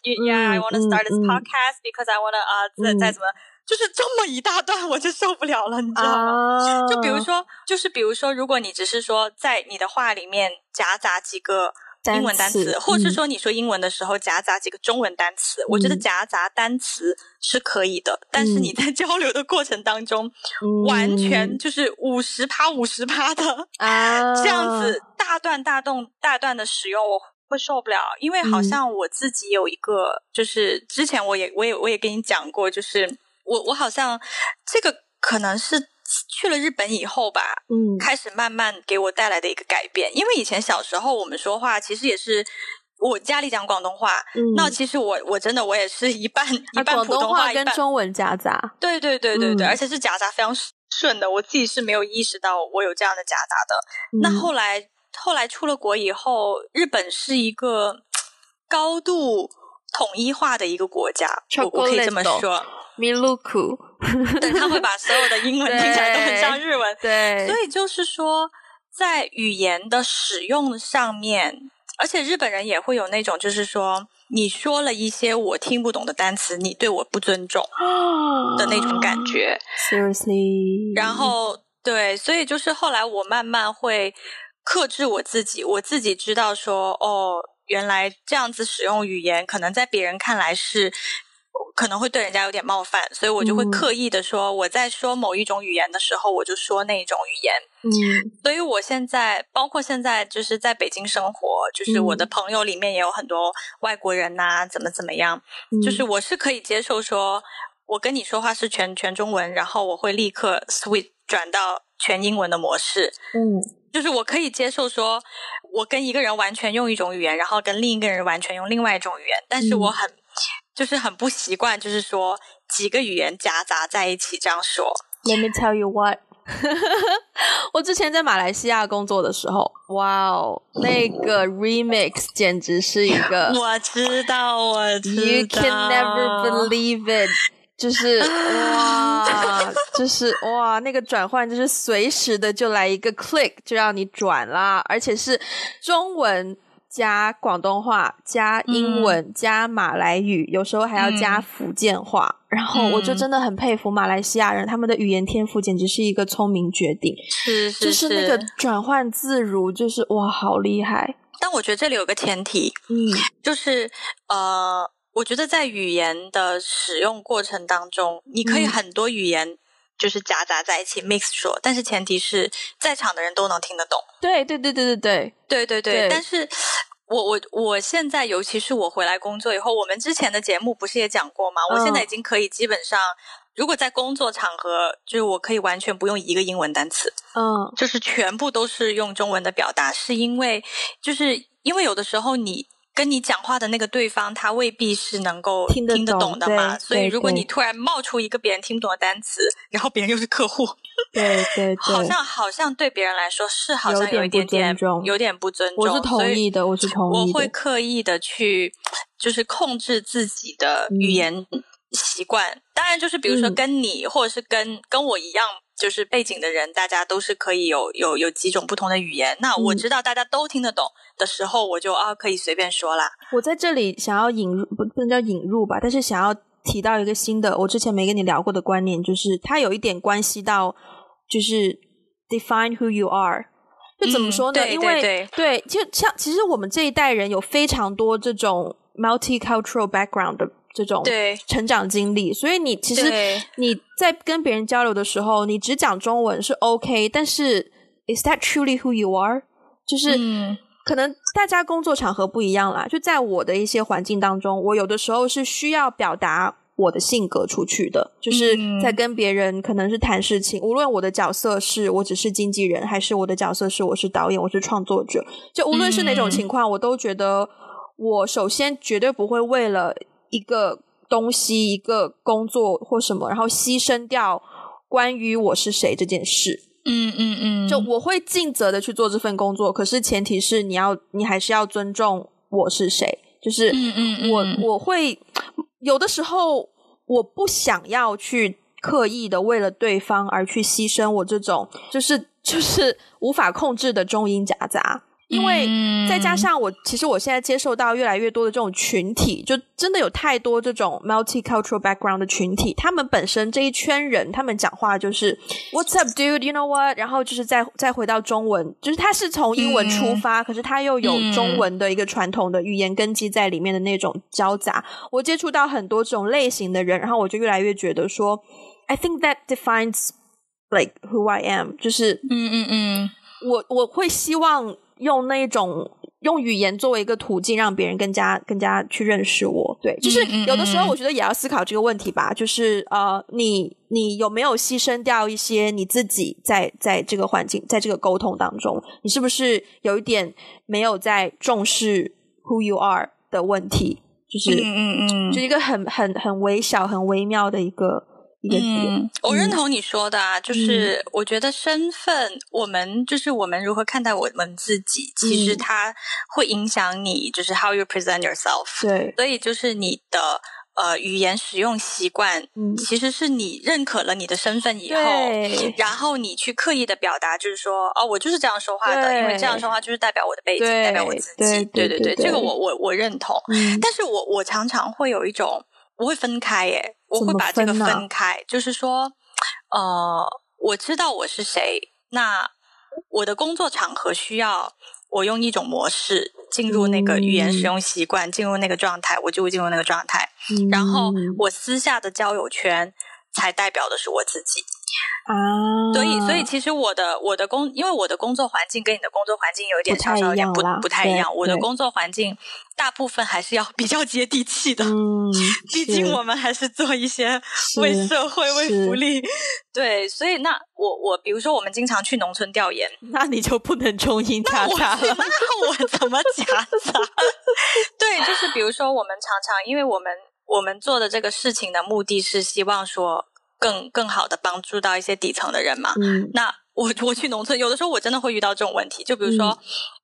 ，Yeah，I want to start this podcast because I want to 啊，再再怎么，就是这么一大段，我就受不了了，你知道吗？就比如说，就是比如说，如果你只是说在你的话里面夹杂几个。英文单词，或者是说你说英文的时候夹杂几个中文单词，我觉得夹杂单词是可以的。但是你在交流的过程当中，完全就是五十趴五十趴的 啊，这样子大段大段大段的使用，我会受不了。因为好像我自己有一个，就是之前我也我也我也跟你讲过，就是我我好像这个可能是。去了日本以后吧，嗯，开始慢慢给我带来的一个改变。因为以前小时候我们说话，其实也是我家里讲广东话，嗯，那其实我我真的我也是一半一半普通话跟中文夹杂，对对对对对，而且是夹杂非常顺的。我自己是没有意识到我有这样的夹杂的。那后来后来出了国以后，日本是一个高度统一化的一个国家，我我可以这么说。米露库，对，他会把所有的英文听起来都很像日文，对，所以就是说，在语言的使用上面，而且日本人也会有那种，就是说，你说了一些我听不懂的单词，你对我不尊重 的那种感觉，seriously。然后，对，所以就是后来我慢慢会克制我自己，我自己知道说，哦，原来这样子使用语言，可能在别人看来是。可能会对人家有点冒犯，所以我就会刻意的说，我在说某一种语言的时候，我就说那一种语言。嗯，所以我现在，包括现在，就是在北京生活，就是我的朋友里面也有很多外国人呐，怎么怎么样，就是我是可以接受说，我跟你说话是全全中文，然后我会立刻 switch 转到全英文的模式。嗯，就是我可以接受说，我跟一个人完全用一种语言，然后跟另一个人完全用另外一种语言，但是我很。就是很不习惯，就是说几个语言夹杂在一起这样说。Let me tell you what，我之前在马来西亚工作的时候，哇哦，那个 remix 简直是一个，我知道，我知道，You can never believe it，就是哇，就是哇，那个转换就是随时的就来一个 click 就让你转啦，而且是中文。加广东话，加英文，加马来语，有时候还要加福建话。然后我就真的很佩服马来西亚人，他们的语言天赋简直是一个聪明绝顶，是是是，就是那个转换自如，就是哇，好厉害。但我觉得这里有个前提，嗯，就是呃，我觉得在语言的使用过程当中，你可以很多语言就是夹杂在一起 mix 说，但是前提是在场的人都能听得懂。对对对对对对对对对，但是。我我我现在，尤其是我回来工作以后，我们之前的节目不是也讲过吗？我现在已经可以基本上如果在工作场合，就是我可以完全不用一个英文单词，嗯，就是全部都是用中文的表达，是因为就是因为有的时候你。跟你讲话的那个对方，他未必是能够听得懂的嘛。所以，如果你突然冒出一个别人听不懂的单词，然后别人又是客户，对对对，好像好像对别人来说是好像有一点点有点不尊重。我是同意的，我是同我意的。会刻意的去，就是控制自己的语言习惯。当然，就是比如说嗯跟你，或者是跟跟我一样，就是背景的人，大家都是可以有有有几种不同的语言。那我嗯知道大家都听得懂的时候，我就啊可以随便说啦。我在这里想要引入，不不能叫引入吧，但是想要提到一个新的，我之前没跟你聊过的观念，就是它有一点关系到，就是 define who you are。就怎么嗯说呢？对因为对对就像其实我们这一代人有非常多这种 multicultural background 的这种对。成长经历，所以你其实你在跟别人交流的时候，你只讲中文是 OK，但是 is that truly who you are？就是、嗯。可能大家工作场合不一样啦。就在我的一些环境当中，我有的时候是需要表达我的性格出去的，就是嗯。在跟别人可能是谈事情，无论我的角色是我只是经纪人，还是我的角色是我是导演，我是创作者，就无论是哪种嗯。情况，我都觉得我首先绝对不会为了一个东西、一个工作或什么，然后牺牲掉关于我是谁这件事。嗯嗯嗯，就我会尽责的去做这份工作，可是前提是你要，你还是要尊重我是谁。就是嗯嗯嗯我我会有的时候我不想要去刻意的为了对方而去牺牲我这种就是就是无法控制的中英夹杂。因为嗯再加上我，其实我现在接受到越来越多的这种群体，就真的有太多这种 multicultural background 的群体，他们本身这一圈人，他们讲话就是 What's up, dude? You know what? 然后就是再再回到中文，就是他是从英文出发，可是他又有中文的一个传统的语言根基在里面的那种交杂。我接触到很多这种类型的人，然后我就越来越觉得说，I think that defines like who I am，就是嗯嗯嗯我我会希望用那种用语言作为一个途径，让别人更加更加去认识我。对，就是有的时候嗯我觉得也要思考这个问题吧，就是呃，你你有没有牺牲掉一些你自己在在这个环境，在这个沟通当中，你是不是有一点没有在重视 who you are 的问题？就是、嗯嗯嗯就一个很很很微小、很微妙的一个一个点。嗯，我认同你说的啊，就是我觉得身份，我们就是我们如何看待我们自己，其实嗯它会影响你，就是 how you present yourself。对，所以就是你的呃语言使用习惯，嗯其实是你认可了你的身份以后，然后你去刻意的表达，就是说哦，我就是这样说话的，因为这样说话就是代表我的背景，代表我自己。对对对对对这个我我我认同。嗯但是我我常常会有一种，我会分开耶，我会把这个分开，就是说，呃，我知道我是谁，那我的工作场合需要我用一种模式进入那个语言使用习惯，进入那个状态，我就会进入那个状态。然后嗯我私下的交友圈才代表的是我自己。啊，所以，所以其实我的我的工，因为我的工作环境跟你的工作环境有一点稍稍有点不不太一样。我的工作环境大部分还是要比较接地气的，嗯，毕竟我们还是做一些为社会、为福利。对，所以那我我比如说我们经常去农村调研，那你就不能中英夹我杂了。那我怎么夹杂？对，就是比如说我们常常，因为我们我们做的这个事情的目的是希望说更更好的帮助到一些底层的人嘛。嗯那我 我去农村，有的时候我真的会遇到这种问题，就比如说、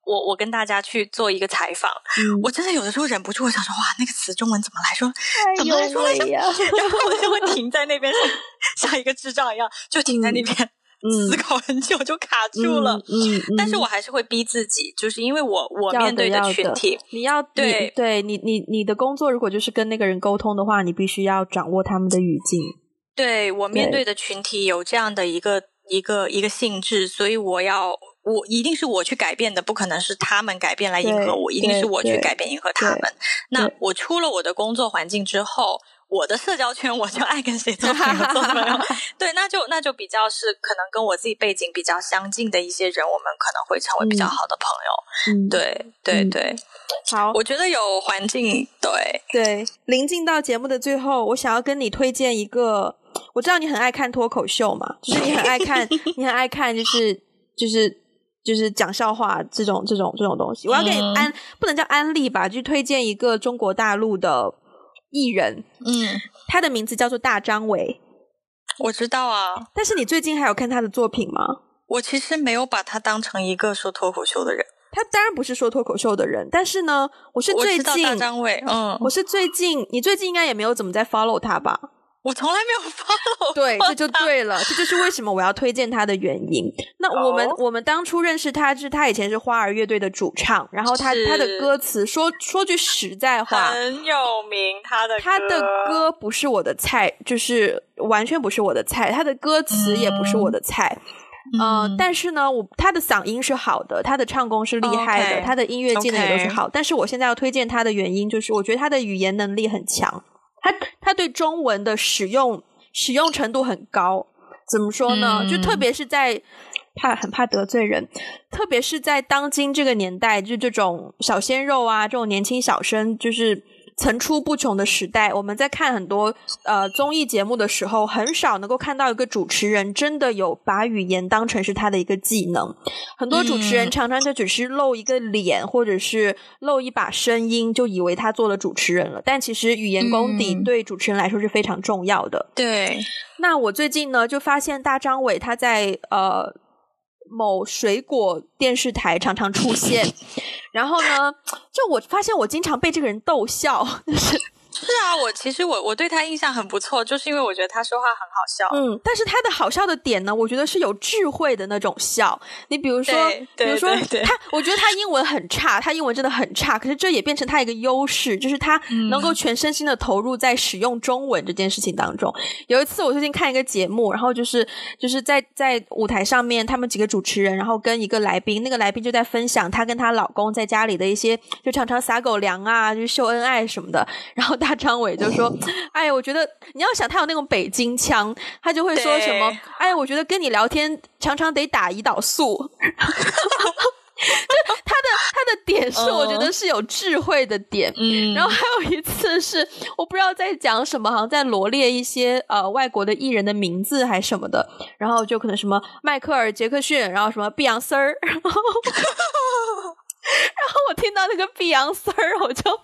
我我跟大家去做一个采访，嗯，我真的有的时候忍不住，我想说哇，那个词中文怎么来说？怎么哎来说呀！然后我就会 停在那边，像 像一个智障一样，就停在那边、嗯思考很久，就卡住了。嗯，嗯但是我还是会逼自己，就是因为我我面对的群体，你要对你对你你你的工作如果就是跟那个人沟通的话，你必须要掌握他们的语境。对我面对对的群体有这样的一个一个一个性质，所以我要我一定是我去改变的，不可能是他们改变来迎合我，一定是我去改变迎合他们。那我出了我的工作环境之后。我的社交圈，我就爱跟谁做朋友做朋友，对，那就那就比较是可能跟我自己背景比较相近的一些人，我们可能会成为比较嗯好的朋友。嗯，对对嗯对，好，我觉得有环境，对，对，临近到节目的最后，我想要跟你推荐一个，我我知道你很爱看脱口秀嘛，就是你很爱看，你很爱看，就是就是就是讲笑话这种这种这种东西。我要给你安，不能叫安利吧，就推荐一个中国大陆的艺人，嗯，他的名字叫做大张伟。我知道啊，但是你最近还有看他的作品吗？我其实没有把他当成一个说脱口秀的人。他当然不是说脱口秀的人，但是呢，我是最近大张伟，嗯，我是最近，你最近应该也没有怎么在 follow 他吧？我从来没有 follow。对，这就对了，这就是为什么我要推荐他的原因。那我们我们当初认识他，是他以前是花儿乐队的主唱，然后他他的歌词说说句实在话，很有名。他的他的歌不是我的菜，就是完全不是我的菜。他的歌词也不是我的菜。嗯，但是呢，我他的嗓音是好的，他的唱功是厉害的，他的音乐技能也都是好。但是我现在要推荐他的原因，就是我觉得他的语言能力很强，他他对中文的使用使用程度很高。怎么说呢？就特别是在怕很怕得罪人，特别是在当今这个年代，就这种小鲜肉啊，这种年轻小生，就是。层出不穷的时代，我们在看很多呃综艺节目的时候，很少能够看到一个主持人真的有把语言当成是他的一个技能。很多主持人常常就只是露一个脸，或者是露一把声音，就以为他做了主持人了。但其实语言功底对主持人来说是非常重要的。对，那我最近呢就发现大张伟他在呃。某水果电视台常常出现，然后呢，就我发现我经常被这个人逗笑，就是。是啊，我其实我我对他印象很不错，就是因为我觉得他说话很好笑。嗯，但是他的好笑的点呢，我觉得是有智慧的那种笑。你比如说，比如说他，我觉得他英文很差，他英文真的很差，可是这也变成他一个优势，就是他能够全身心的投入在使用中文这件事情当中。有一次我最近看一个节目，然后就是就是在在舞台上面，他们几个主持人，然后跟一个来宾，那个来宾就在分享她跟她老公在家里的一些，就常常撒狗粮啊，就秀恩爱什么的，然后大。大张伟就说：“哎，我觉得你要想他有那种北京腔，他就会说什么？哎，我觉得跟你聊天常常得打胰岛素。就他的他的点是，我觉得是有智慧的点。嗯，然后还有一次是我不知道在讲什么，好像在罗列一些呃外国的艺人的名字还是什么的，然后就可能什么迈克尔杰克逊，然后什么碧昂丝儿，然后我听到那个碧昂丝儿，我就。”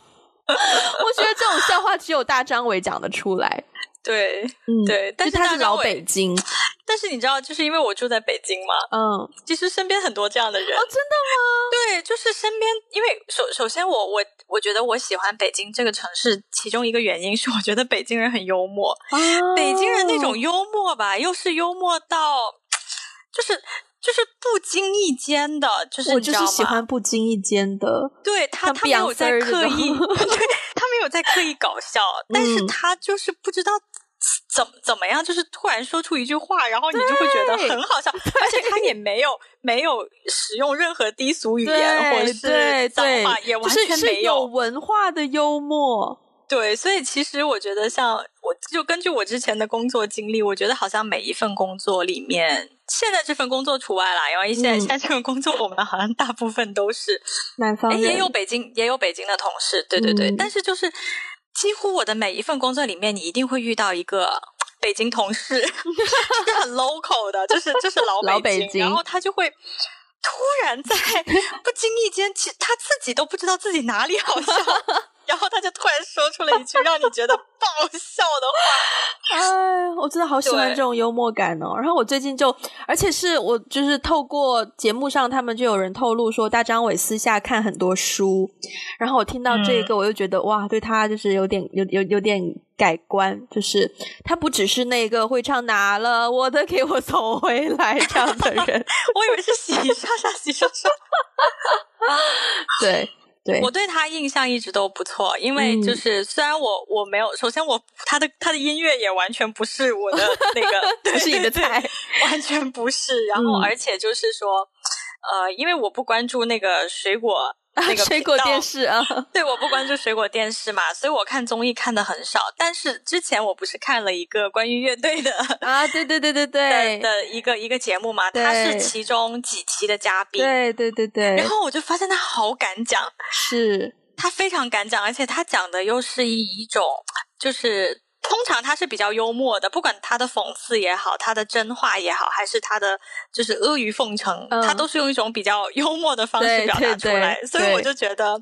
我觉得这种笑话只有大张伟讲得出来。对，嗯，对，但是他是老北京。但是你知道，就是因为我住在北京嘛，嗯，其实身边很多这样的人。哦，真的吗？对，就是身边，因为首首先我我我觉得我喜欢北京这个城市，其中一个原因是我觉得北京人很幽默。北京人那种幽默吧，又是幽默到，就是。就是不经意间的，就是我就是喜欢不经意间的。对他，他没有在刻意，对他没有在刻意搞笑，但是他就是不知道怎怎么样，就是突然说出一句话，然后你就会觉得很好笑，而且他也没有没有使用任何低俗语言或者是脏话，也完全没有文化的幽默。对，所以其实我觉得，像我就根据我之前的工作经历，我觉得好像每一份工作里面。现在这份工作除外啦，因为现在现在这份工作，我们好像大部分都是 南方人，也有北京也有北京的同事，对对对。但是就是几乎我的每一份工作里面，你一定会遇到一个北京同事，是很 local 的，就是就是老北京，然后他就会突然在 不经意间，其实他自己都不知道自己哪里好笑。然后他就突然说出了一句让你觉得爆笑的话，哎，我真的好喜欢这种幽默感哦。然后我最近就，而且是我就是透过节目上，他们就有人透露说，大张伟私下看很多书。然后我听到这个，我就觉得哇，对他就是有点有有有点改观，就是他不只是那个会唱拿了我的给我送回来这样的人，我以为是洗刷刷洗刷刷，对。我对他印象一直都不错，因为就是虽然我我没有，首先我他的他的音乐也完全不是我的 那个，不是你的菜，完全不是。然后而且就是说，呃，因为我不关注那个水果。那个水果电视啊，对，我不关注水果电视嘛，所以我看综艺看的很少。但是之前我不是看了一个关于乐队的啊，对对对对对的一个一个节目嘛，他是其中几期的嘉宾，对对对对。然后我就发现他好敢讲，是他非常敢讲，而且他讲的又是以一种就是通通常他是比较幽默的，不管他的讽刺也好，他的真话也好，还是他的就是阿谀奉承，他都是用一种比较幽默的方式表达出来，所以我就觉得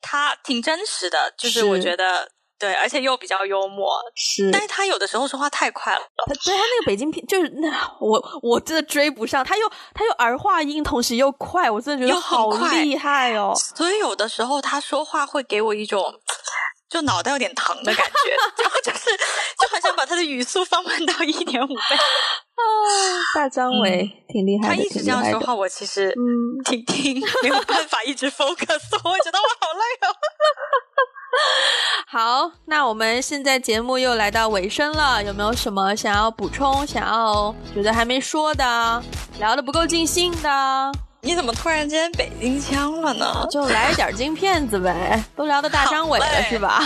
他挺真实的，就是我觉得。对，而且又比较幽默，是，但是他有的时候说话太快了。他对他那个北京片，就是那我我真的追不上，他又他又儿化音，同时又快，我真的觉得好厉害哦。所以有的时候他说话会给我一种就脑袋有点疼的感觉，然后就是就很想把他的语速放慢到一点五倍。啊，大张伟挺厉害的，他一直这样说话，我其实嗯听听没有办法一直 focus，我觉得我好累哦。好，那我们现在节目又来到尾声了，有没有什么想要补充、想要觉得还没说的、聊的不够尽兴的？你怎么突然间北京腔了呢？就来一点京片子呗，都聊到大张伟了是吧？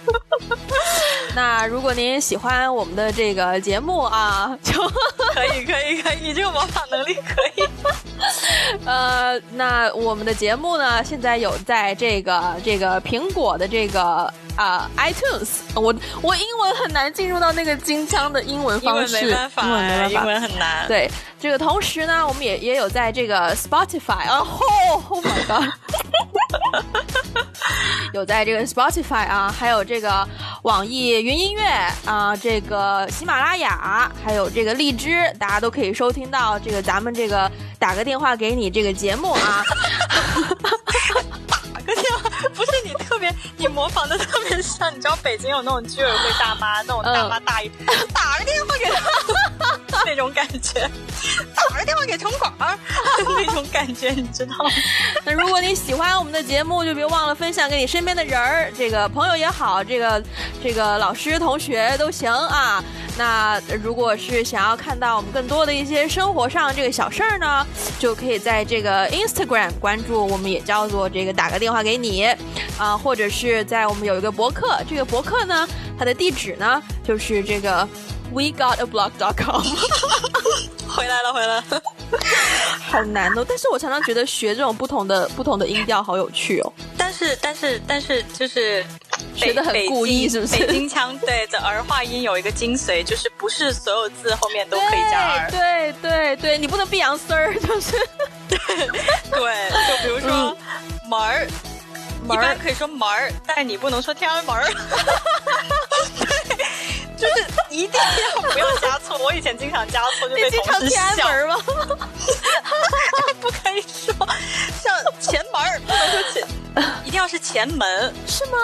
那如果您喜欢我们的这个节目啊，就可以可以可以，你这个模仿能力可以。呃，那我们的节目呢，现在有在这个这个苹果的这个啊 iTunes，我我英文很难进入到那个京腔的英文方式，英文没办法，英文很难。对，这个同时呢，我们也也有在这个 Spotify，啊吼，Oh my god，有在这个 Spotify 啊，还有这个网易云音乐啊，这个喜马拉雅，还有这个荔枝，大家都可以收听到这个咱们这个。打个电话给你这个节目啊，打个电话不是你特别，你模仿的特别像，你知道北京有那种居委会大妈，那种大妈大爷，打个电话给他 那种感觉，打个电话给城管 那种感觉，你知道吗？那如果你喜欢我们的节目，就别忘了分享给你身边的人儿，这个朋友也好，这个这个老师同学都行啊。那如果是想要看到我们更多的一些生活上这个小事儿呢，就可以在这个 Instagram 关注，我们也叫做这个打个电话给你，啊，或者是在我们有一个博客，这个博客呢，它的地址呢就是这个 WeGotAblog.com。回来了，回来了，好难哦！但是我常常觉得学这种不同的不同的音调好有趣哦。但是，但是，但是，就是学的很故意，是不是？北京腔对的儿化音有一个精髓，就是不是所有字后面都可以加儿。对对对，你不能闭阳丝儿，就是 对对，就比如说门儿，一般可以说门儿，但是你不能说天安门儿。就是一定要不要加错，我以前经常加错，就被同事笑。门吗？不可以说像前门儿不能说前，一定要是前门，是吗？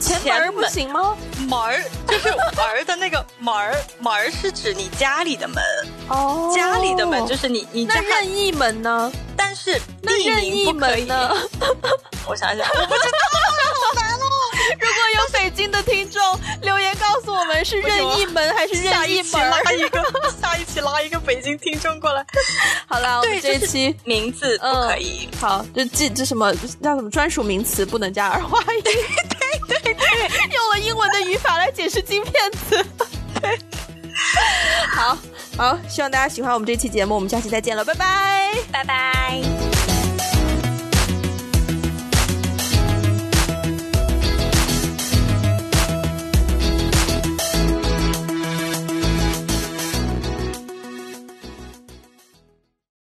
前门不行吗？门就是门的那个 门门是指你家里的门哦，家里的门就是你你那任意门呢？但是那任意门呢？我想想，我不知道，好难哦。如果有北京的听众留言告诉我们是任意门还是任意门，拉一个下一期拉一个北京听众过来。好了，我们这一期名字不可以。好，就记这什么叫什么专属名词不能加儿化音。对对对，用了英文的语法来解释金片子。对，好好，希望大家喜欢我们这期节目，我们下期再见了，拜拜，拜拜。